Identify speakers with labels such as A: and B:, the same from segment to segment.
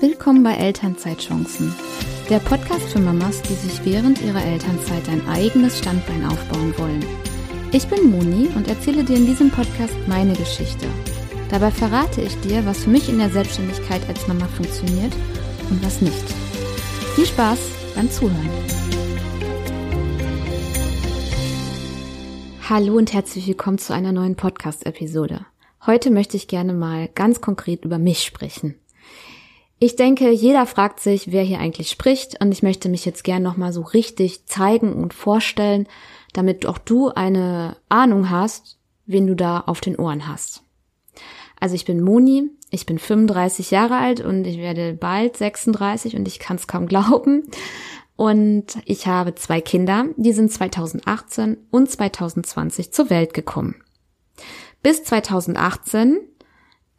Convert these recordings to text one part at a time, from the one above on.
A: Willkommen bei Elternzeitchancen, der Podcast für Mamas, die sich während ihrer Elternzeit ein eigenes Standbein aufbauen wollen. Ich bin Moni und erzähle dir in diesem Podcast meine Geschichte. Dabei verrate ich dir, was für mich in der Selbstständigkeit als Mama funktioniert und was nicht. Viel Spaß beim Zuhören. Hallo und herzlich willkommen zu einer neuen Podcast-Episode. Heute möchte ich gerne mal ganz konkret über mich sprechen. Ich denke, jeder fragt sich, wer hier eigentlich spricht und ich möchte mich jetzt gerne nochmal so richtig zeigen und vorstellen, damit auch du eine Ahnung hast, wen du da auf den Ohren hast. Also ich bin Moni, ich bin 35 Jahre alt und ich werde bald 36 und ich kann es kaum glauben. Und ich habe zwei Kinder, die sind 2018 und 2020 zur Welt gekommen. Bis 2018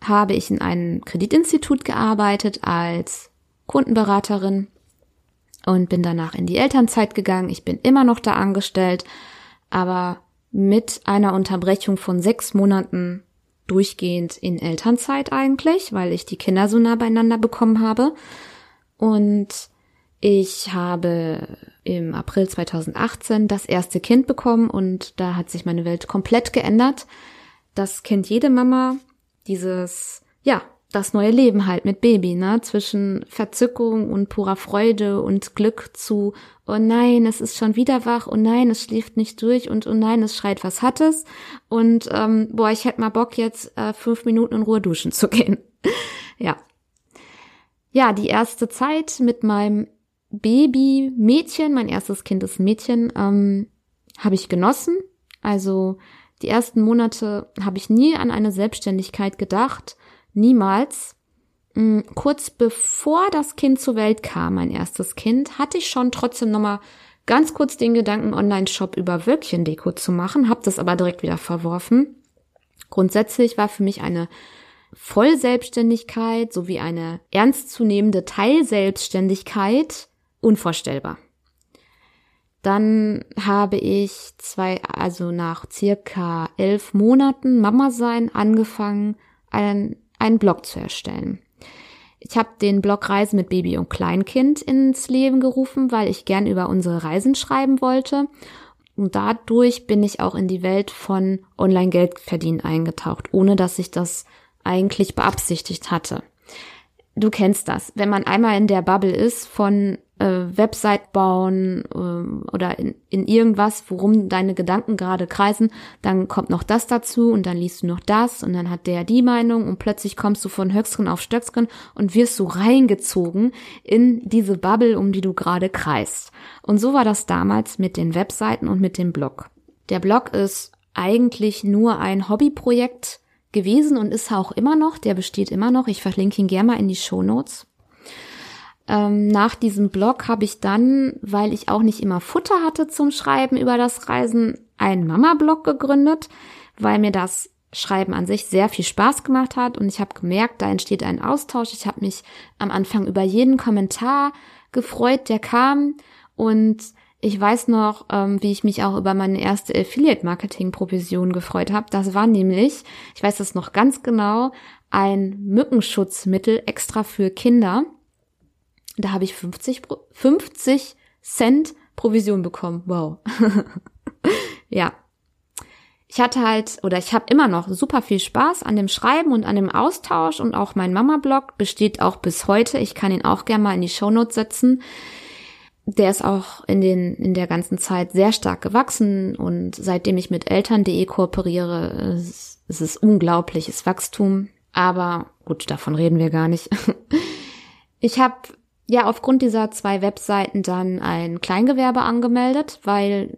A: habe ich in einem Kreditinstitut gearbeitet als Kundenberaterin und bin danach in die Elternzeit gegangen. Ich bin immer noch da angestellt, aber mit einer Unterbrechung von sechs Monaten durchgehend in Elternzeit eigentlich, weil ich die Kinder so nah beieinander bekommen habe. Und ich habe im April 2018 das erste Kind bekommen und da hat sich meine Welt komplett geändert. Das kennt jede Mama, dieses, ja, das neue Leben halt mit Baby, ne? Zwischen Verzückung und purer Freude und Glück zu, oh nein, es ist schon wieder wach, oh nein, es schläft nicht durch und oh nein, es schreit, was hat es? Und ähm, boah, ich hätte mal Bock, jetzt äh, fünf Minuten in Ruhe duschen zu gehen. ja. Ja, die erste Zeit mit meinem Baby Mädchen, mein erstes Kind ist Mädchen, ähm, habe ich genossen. Also die ersten Monate habe ich nie an eine Selbstständigkeit gedacht, niemals. Mm, kurz bevor das Kind zur Welt kam, mein erstes Kind, hatte ich schon trotzdem nochmal ganz kurz den Gedanken, Online-Shop über Wölkchendeko zu machen, habe das aber direkt wieder verworfen. Grundsätzlich war für mich eine Vollselbstständigkeit sowie eine ernstzunehmende Teilselbstständigkeit unvorstellbar. Dann habe ich zwei, also nach circa elf Monaten Mama sein angefangen, einen, einen Blog zu erstellen. Ich habe den Blog Reisen mit Baby und Kleinkind ins Leben gerufen, weil ich gern über unsere Reisen schreiben wollte. Und dadurch bin ich auch in die Welt von Online-Geld verdienen eingetaucht, ohne dass ich das eigentlich beabsichtigt hatte. Du kennst das. Wenn man einmal in der Bubble ist von äh, Website bauen äh, oder in, in irgendwas, worum deine Gedanken gerade kreisen, dann kommt noch das dazu und dann liest du noch das und dann hat der die Meinung und plötzlich kommst du von Höchstgen auf Stöcksken und wirst so reingezogen in diese Bubble, um die du gerade kreist. Und so war das damals mit den Webseiten und mit dem Blog. Der Blog ist eigentlich nur ein Hobbyprojekt gewesen und ist auch immer noch, der besteht immer noch. Ich verlinke ihn gerne mal in die Show Notes. Ähm, nach diesem Blog habe ich dann, weil ich auch nicht immer Futter hatte zum Schreiben über das Reisen, einen Mama-Blog gegründet, weil mir das Schreiben an sich sehr viel Spaß gemacht hat und ich habe gemerkt, da entsteht ein Austausch. Ich habe mich am Anfang über jeden Kommentar gefreut, der kam und ich weiß noch, ähm, wie ich mich auch über meine erste Affiliate-Marketing-Provision gefreut habe. Das war nämlich, ich weiß das noch ganz genau, ein Mückenschutzmittel extra für Kinder. Da habe ich 50, 50 Cent Provision bekommen. Wow. ja. Ich hatte halt, oder ich habe immer noch super viel Spaß an dem Schreiben und an dem Austausch und auch mein Mama-Blog besteht auch bis heute. Ich kann ihn auch gerne mal in die Shownotes setzen. Der ist auch in den, in der ganzen Zeit sehr stark gewachsen und seitdem ich mit Eltern.de kooperiere, ist, ist es unglaubliches Wachstum. Aber gut, davon reden wir gar nicht. Ich habe ja aufgrund dieser zwei Webseiten dann ein Kleingewerbe angemeldet, weil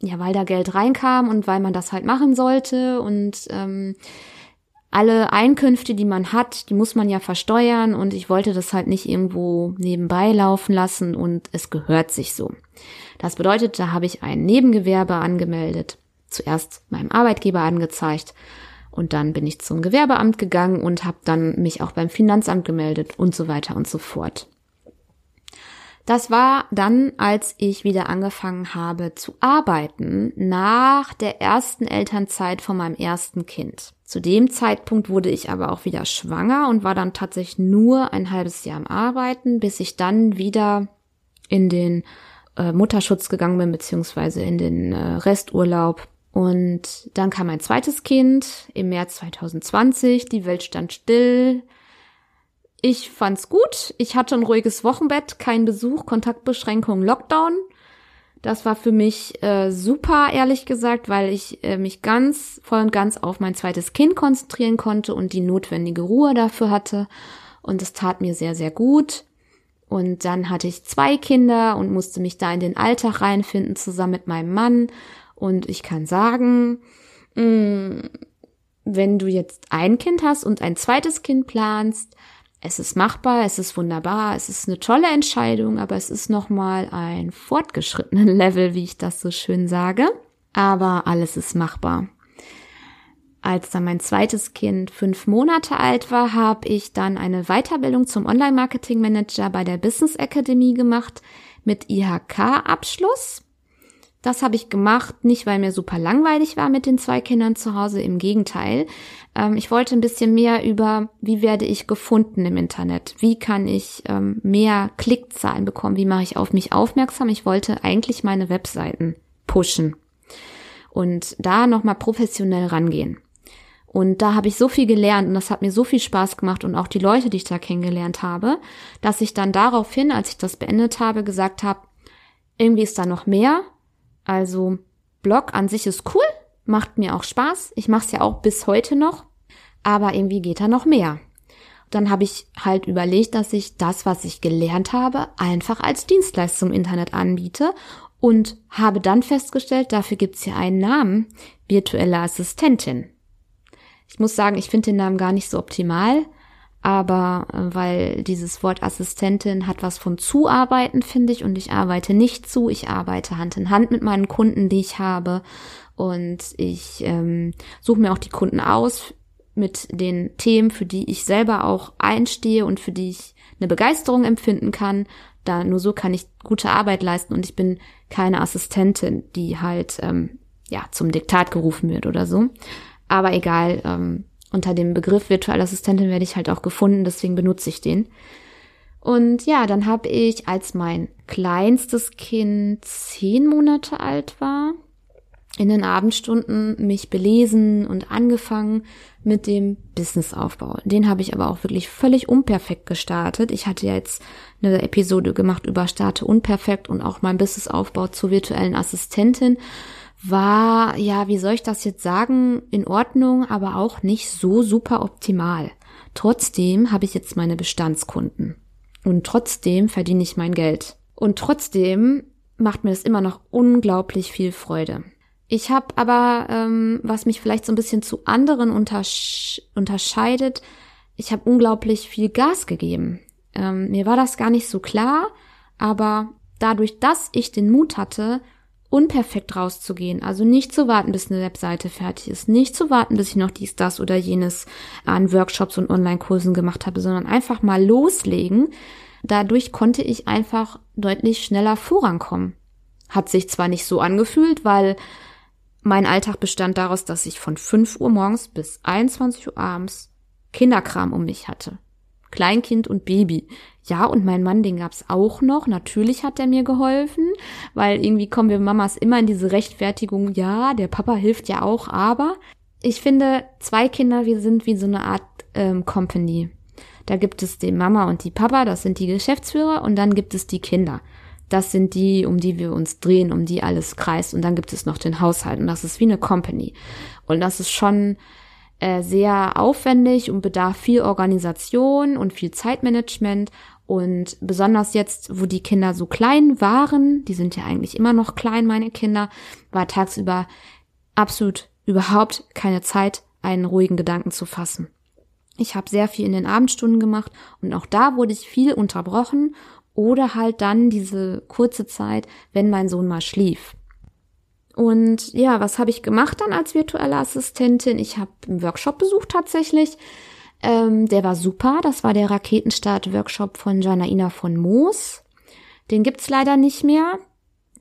A: ja, weil da Geld reinkam und weil man das halt machen sollte und ähm, alle Einkünfte, die man hat, die muss man ja versteuern und ich wollte das halt nicht irgendwo nebenbei laufen lassen und es gehört sich so. Das bedeutet, da habe ich ein Nebengewerbe angemeldet, zuerst meinem Arbeitgeber angezeigt und dann bin ich zum Gewerbeamt gegangen und habe dann mich auch beim Finanzamt gemeldet und so weiter und so fort. Das war dann, als ich wieder angefangen habe zu arbeiten, nach der ersten Elternzeit von meinem ersten Kind. Zu dem Zeitpunkt wurde ich aber auch wieder schwanger und war dann tatsächlich nur ein halbes Jahr am Arbeiten, bis ich dann wieder in den äh, Mutterschutz gegangen bin, beziehungsweise in den äh, Resturlaub. Und dann kam mein zweites Kind im März 2020. Die Welt stand still. Ich fand's gut. Ich hatte ein ruhiges Wochenbett, kein Besuch, Kontaktbeschränkung, Lockdown. Das war für mich äh, super, ehrlich gesagt, weil ich äh, mich ganz voll und ganz auf mein zweites Kind konzentrieren konnte und die notwendige Ruhe dafür hatte. Und es tat mir sehr, sehr gut. Und dann hatte ich zwei Kinder und musste mich da in den Alltag reinfinden, zusammen mit meinem Mann. Und ich kann sagen, mh, mm, wenn du jetzt ein Kind hast und ein zweites Kind planst, es ist machbar, es ist wunderbar, es ist eine tolle Entscheidung, aber es ist nochmal ein fortgeschrittenen Level, wie ich das so schön sage. Aber alles ist machbar. Als dann mein zweites Kind fünf Monate alt war, habe ich dann eine Weiterbildung zum Online-Marketing-Manager bei der Business Academy gemacht mit IHK-Abschluss. Das habe ich gemacht, nicht weil mir super langweilig war mit den zwei Kindern zu Hause, im Gegenteil. Ähm, ich wollte ein bisschen mehr über, wie werde ich gefunden im Internet? Wie kann ich ähm, mehr Klickzahlen bekommen? Wie mache ich auf mich aufmerksam? Ich wollte eigentlich meine Webseiten pushen und da nochmal professionell rangehen. Und da habe ich so viel gelernt und das hat mir so viel Spaß gemacht und auch die Leute, die ich da kennengelernt habe, dass ich dann daraufhin, als ich das beendet habe, gesagt habe, irgendwie ist da noch mehr also Blog an sich ist cool, macht mir auch Spaß. Ich mache es ja auch bis heute noch, aber irgendwie geht da noch mehr. Dann habe ich halt überlegt, dass ich das, was ich gelernt habe, einfach als Dienstleistung im Internet anbiete und habe dann festgestellt, dafür gibt's hier einen Namen, virtuelle Assistentin. Ich muss sagen, ich finde den Namen gar nicht so optimal, aber äh, weil dieses Wort Assistentin hat was von zuarbeiten, finde ich, und ich arbeite nicht zu, ich arbeite Hand in Hand mit meinen Kunden, die ich habe und ich ähm, suche mir auch die Kunden aus mit den Themen, für die ich selber auch einstehe und für die ich eine Begeisterung empfinden kann. Da nur so kann ich gute Arbeit leisten und ich bin keine Assistentin, die halt ähm, ja zum Diktat gerufen wird oder so. Aber egal, ähm, unter dem Begriff virtuelle Assistentin werde ich halt auch gefunden, deswegen benutze ich den. Und ja, dann habe ich, als mein kleinstes Kind zehn Monate alt war, in den Abendstunden mich belesen und angefangen mit dem Businessaufbau. Den habe ich aber auch wirklich völlig unperfekt gestartet. Ich hatte ja jetzt eine Episode gemacht über Starte unperfekt und auch mein Businessaufbau zur virtuellen Assistentin war, ja, wie soll ich das jetzt sagen, in Ordnung, aber auch nicht so super optimal. Trotzdem habe ich jetzt meine Bestandskunden. Und trotzdem verdiene ich mein Geld. Und trotzdem macht mir das immer noch unglaublich viel Freude. Ich habe aber, ähm, was mich vielleicht so ein bisschen zu anderen untersch unterscheidet, ich habe unglaublich viel Gas gegeben. Ähm, mir war das gar nicht so klar, aber dadurch, dass ich den Mut hatte, unperfekt rauszugehen. Also nicht zu warten, bis eine Webseite fertig ist. Nicht zu warten, bis ich noch dies, das oder jenes an Workshops und Online-Kursen gemacht habe, sondern einfach mal loslegen. Dadurch konnte ich einfach deutlich schneller vorankommen. Hat sich zwar nicht so angefühlt, weil mein Alltag bestand daraus, dass ich von 5 Uhr morgens bis 21 Uhr abends Kinderkram um mich hatte. Kleinkind und Baby. Ja, und mein Mann, den gab's auch noch. Natürlich hat er mir geholfen, weil irgendwie kommen wir Mamas immer in diese Rechtfertigung, ja, der Papa hilft ja auch, aber ich finde, zwei Kinder, wir sind wie so eine Art ähm, Company. Da gibt es die Mama und die Papa, das sind die Geschäftsführer, und dann gibt es die Kinder. Das sind die, um die wir uns drehen, um die alles kreist. Und dann gibt es noch den Haushalt. Und das ist wie eine Company. Und das ist schon äh, sehr aufwendig und bedarf viel Organisation und viel Zeitmanagement. Und besonders jetzt, wo die Kinder so klein waren, die sind ja eigentlich immer noch klein, meine Kinder, war tagsüber absolut überhaupt keine Zeit, einen ruhigen Gedanken zu fassen. Ich habe sehr viel in den Abendstunden gemacht und auch da wurde ich viel unterbrochen oder halt dann diese kurze Zeit, wenn mein Sohn mal schlief. Und ja, was habe ich gemacht dann als virtuelle Assistentin? Ich habe einen Workshop besucht tatsächlich. Ähm, der war super. Das war der Raketenstart-Workshop von Janaina von Moos. Den gibt's leider nicht mehr,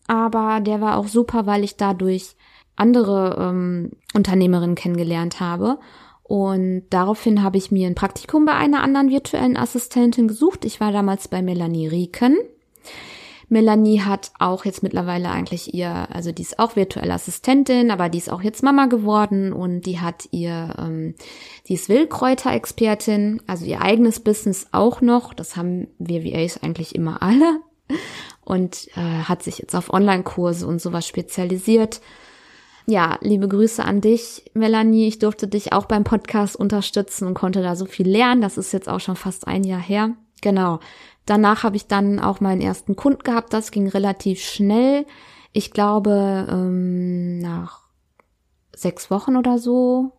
A: aber der war auch super, weil ich dadurch andere ähm, Unternehmerinnen kennengelernt habe. Und daraufhin habe ich mir ein Praktikum bei einer anderen virtuellen Assistentin gesucht. Ich war damals bei Melanie Rieken. Melanie hat auch jetzt mittlerweile eigentlich ihr, also die ist auch virtuelle Assistentin, aber die ist auch jetzt Mama geworden und die hat ihr, ähm, die ist Wildkräuter-Expertin, also ihr eigenes Business auch noch. Das haben wir VAs eigentlich immer alle und äh, hat sich jetzt auf Online-Kurse und sowas spezialisiert. Ja, liebe Grüße an dich, Melanie. Ich durfte dich auch beim Podcast unterstützen und konnte da so viel lernen. Das ist jetzt auch schon fast ein Jahr her. Genau. Danach habe ich dann auch meinen ersten Kunden gehabt. Das ging relativ schnell. Ich glaube, ähm, nach sechs Wochen oder so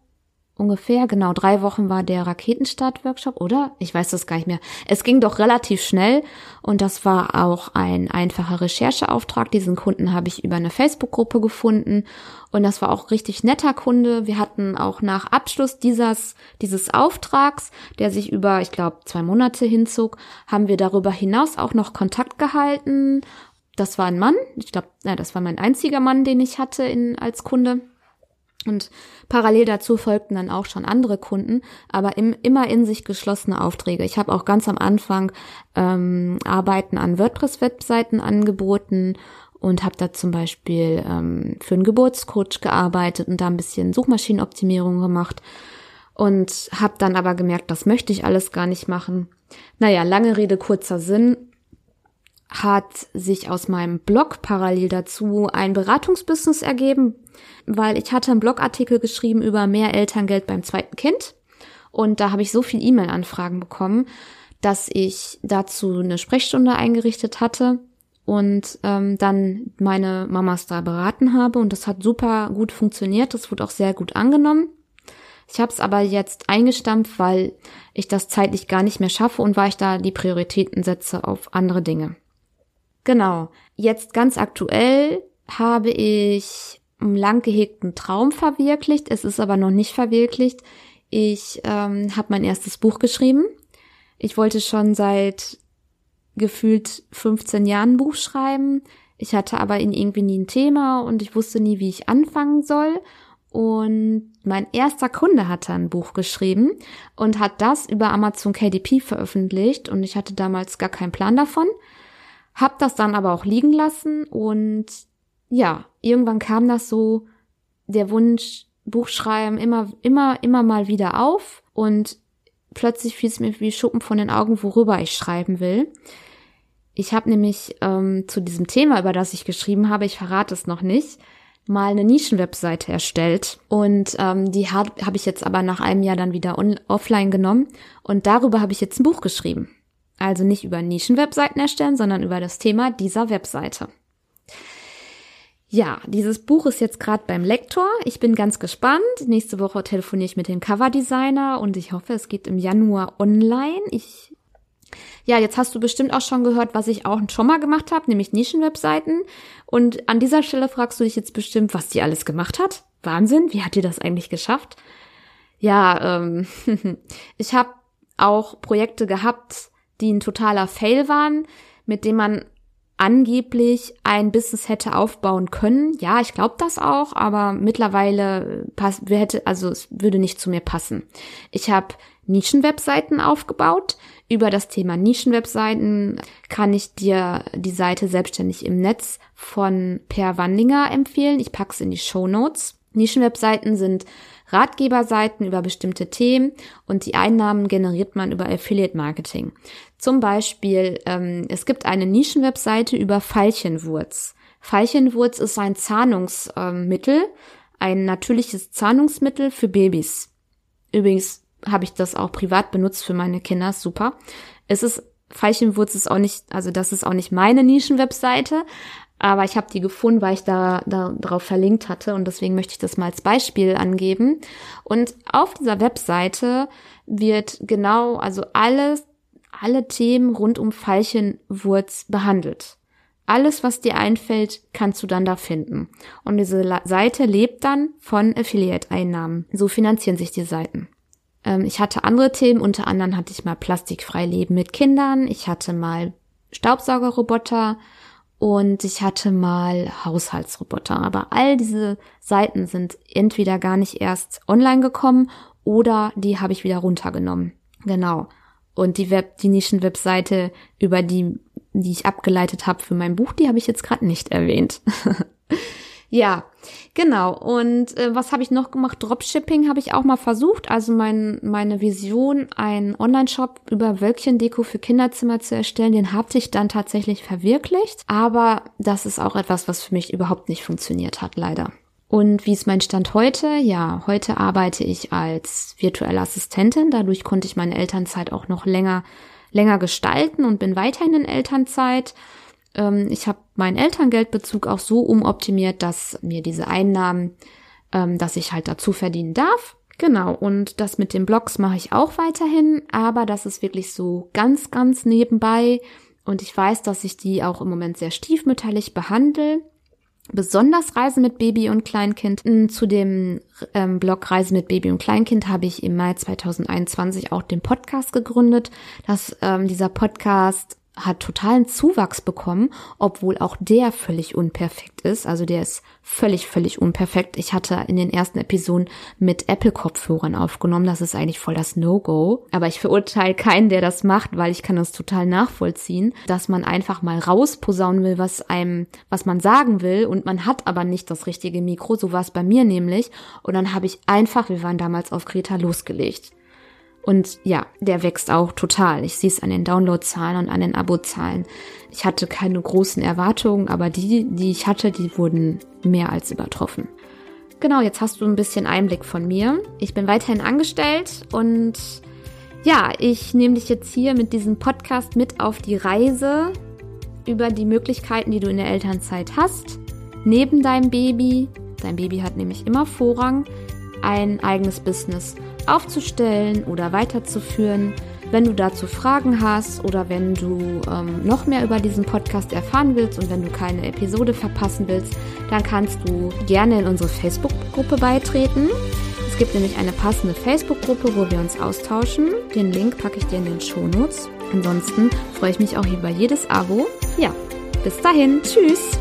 A: ungefähr, genau, drei Wochen war der Raketenstart-Workshop, oder? Ich weiß das gar nicht mehr. Es ging doch relativ schnell und das war auch ein einfacher Rechercheauftrag. Diesen Kunden habe ich über eine Facebook-Gruppe gefunden und das war auch richtig netter Kunde. Wir hatten auch nach Abschluss dieses, dieses Auftrags, der sich über, ich glaube, zwei Monate hinzog, haben wir darüber hinaus auch noch Kontakt gehalten. Das war ein Mann, ich glaube, ja, das war mein einziger Mann, den ich hatte in, als Kunde. Und parallel dazu folgten dann auch schon andere Kunden, aber im, immer in sich geschlossene Aufträge. Ich habe auch ganz am Anfang ähm, Arbeiten an WordPress-Webseiten angeboten und habe da zum Beispiel ähm, für einen Geburtscoach gearbeitet und da ein bisschen Suchmaschinenoptimierung gemacht und habe dann aber gemerkt, das möchte ich alles gar nicht machen. Naja, lange Rede, kurzer Sinn hat sich aus meinem Blog parallel dazu ein Beratungsbusiness ergeben, weil ich hatte einen Blogartikel geschrieben über mehr Elterngeld beim zweiten Kind und da habe ich so viel E-Mail-Anfragen bekommen, dass ich dazu eine Sprechstunde eingerichtet hatte und ähm, dann meine Mamas da beraten habe und das hat super gut funktioniert, das wurde auch sehr gut angenommen. Ich habe es aber jetzt eingestampft, weil ich das zeitlich gar nicht mehr schaffe und weil ich da die Prioritäten setze auf andere Dinge. Genau. Jetzt ganz aktuell habe ich einen lang gehegten Traum verwirklicht. Es ist aber noch nicht verwirklicht. Ich ähm, habe mein erstes Buch geschrieben. Ich wollte schon seit gefühlt 15 Jahren ein Buch schreiben. Ich hatte aber irgendwie nie ein Thema und ich wusste nie, wie ich anfangen soll. Und mein erster Kunde hatte ein Buch geschrieben und hat das über Amazon KDP veröffentlicht und ich hatte damals gar keinen Plan davon. Hab das dann aber auch liegen lassen und ja, irgendwann kam das so, der Wunsch, Buchschreiben immer, immer, immer mal wieder auf und plötzlich fiel es mir wie Schuppen von den Augen, worüber ich schreiben will. Ich habe nämlich ähm, zu diesem Thema, über das ich geschrieben habe, ich verrate es noch nicht, mal eine Nischenwebseite erstellt und ähm, die habe hab ich jetzt aber nach einem Jahr dann wieder offline genommen und darüber habe ich jetzt ein Buch geschrieben. Also nicht über Nischenwebseiten erstellen, sondern über das Thema dieser Webseite. Ja, dieses Buch ist jetzt gerade beim Lektor. Ich bin ganz gespannt. Nächste Woche telefoniere ich mit dem Coverdesigner und ich hoffe, es geht im Januar online. Ich ja, jetzt hast du bestimmt auch schon gehört, was ich auch schon mal gemacht habe, nämlich Nischenwebseiten. Und an dieser Stelle fragst du dich jetzt bestimmt, was die alles gemacht hat. Wahnsinn, wie hat die das eigentlich geschafft? Ja, ähm, ich habe auch Projekte gehabt, die ein totaler Fail waren, mit dem man angeblich ein Business hätte aufbauen können. Ja, ich glaube das auch, aber mittlerweile passt, hätte, also es würde nicht zu mir passen. Ich habe Nischenwebseiten aufgebaut. Über das Thema Nischenwebseiten kann ich dir die Seite selbstständig im Netz von Per Wandinger empfehlen. Ich pack's in die Show Notes. Nischenwebseiten sind Ratgeberseiten über bestimmte Themen und die Einnahmen generiert man über Affiliate Marketing. Zum Beispiel, ähm, es gibt eine Nischenwebseite über Veilchenwurz. Veilchenwurz ist ein Zahnungsmittel, ein natürliches Zahnungsmittel für Babys. Übrigens habe ich das auch privat benutzt für meine Kinder, super. Es ist Veilchenwurz ist auch nicht, also das ist auch nicht meine Nischenwebseite, aber ich habe die gefunden, weil ich da, da drauf verlinkt hatte und deswegen möchte ich das mal als Beispiel angeben. Und auf dieser Webseite wird genau, also alles, alle Themen rund um Veilchenwurz behandelt. Alles, was dir einfällt, kannst du dann da finden. Und diese Seite lebt dann von Affiliate-Einnahmen. So finanzieren sich die Seiten. Ähm, ich hatte andere Themen, unter anderem hatte ich mal plastikfrei Leben mit Kindern. Ich hatte mal Staubsaugerroboter und ich hatte mal Haushaltsroboter. Aber all diese Seiten sind entweder gar nicht erst online gekommen oder die habe ich wieder runtergenommen. Genau. Und die Web, die Nischen-Webseite, über die, die ich abgeleitet habe für mein Buch, die habe ich jetzt gerade nicht erwähnt. ja, genau. Und äh, was habe ich noch gemacht? Dropshipping habe ich auch mal versucht. Also mein, meine Vision, einen Online-Shop über Wölkchendeko für Kinderzimmer zu erstellen, den habe ich dann tatsächlich verwirklicht. Aber das ist auch etwas, was für mich überhaupt nicht funktioniert hat, leider. Und wie ist mein Stand heute? Ja, heute arbeite ich als virtuelle Assistentin. Dadurch konnte ich meine Elternzeit auch noch länger, länger gestalten und bin weiterhin in Elternzeit. Ähm, ich habe meinen Elterngeldbezug auch so umoptimiert, dass mir diese Einnahmen, ähm, dass ich halt dazu verdienen darf. Genau, und das mit den Blogs mache ich auch weiterhin, aber das ist wirklich so ganz, ganz nebenbei. Und ich weiß, dass ich die auch im Moment sehr stiefmütterlich behandle besonders Reisen mit Baby und Kleinkind. Zu dem ähm, Blog Reisen mit Baby und Kleinkind habe ich im Mai 2021 auch den Podcast gegründet. Dass ähm, dieser Podcast hat totalen Zuwachs bekommen, obwohl auch der völlig unperfekt ist. Also der ist völlig, völlig unperfekt. Ich hatte in den ersten Episoden mit Apple-Kopfhörern aufgenommen. Das ist eigentlich voll das No-Go. Aber ich verurteile keinen, der das macht, weil ich kann das total nachvollziehen, dass man einfach mal rausposaunen will, was einem, was man sagen will und man hat aber nicht das richtige Mikro. So war es bei mir nämlich. Und dann habe ich einfach, wir waren damals auf Kreta, losgelegt. Und ja, der wächst auch total. Ich sehe es an den Downloadzahlen und an den Abozahlen. Ich hatte keine großen Erwartungen, aber die, die ich hatte, die wurden mehr als übertroffen. Genau, jetzt hast du ein bisschen Einblick von mir. Ich bin weiterhin angestellt und ja, ich nehme dich jetzt hier mit diesem Podcast mit auf die Reise über die Möglichkeiten, die du in der Elternzeit hast, neben deinem Baby. Dein Baby hat nämlich immer Vorrang, ein eigenes Business aufzustellen oder weiterzuführen. Wenn du dazu Fragen hast oder wenn du ähm, noch mehr über diesen Podcast erfahren willst und wenn du keine Episode verpassen willst, dann kannst du gerne in unsere Facebook-Gruppe beitreten. Es gibt nämlich eine passende Facebook-Gruppe, wo wir uns austauschen. Den Link packe ich dir in den Shownotes. Ansonsten freue ich mich auch über jedes Abo. Ja, bis dahin. Tschüss.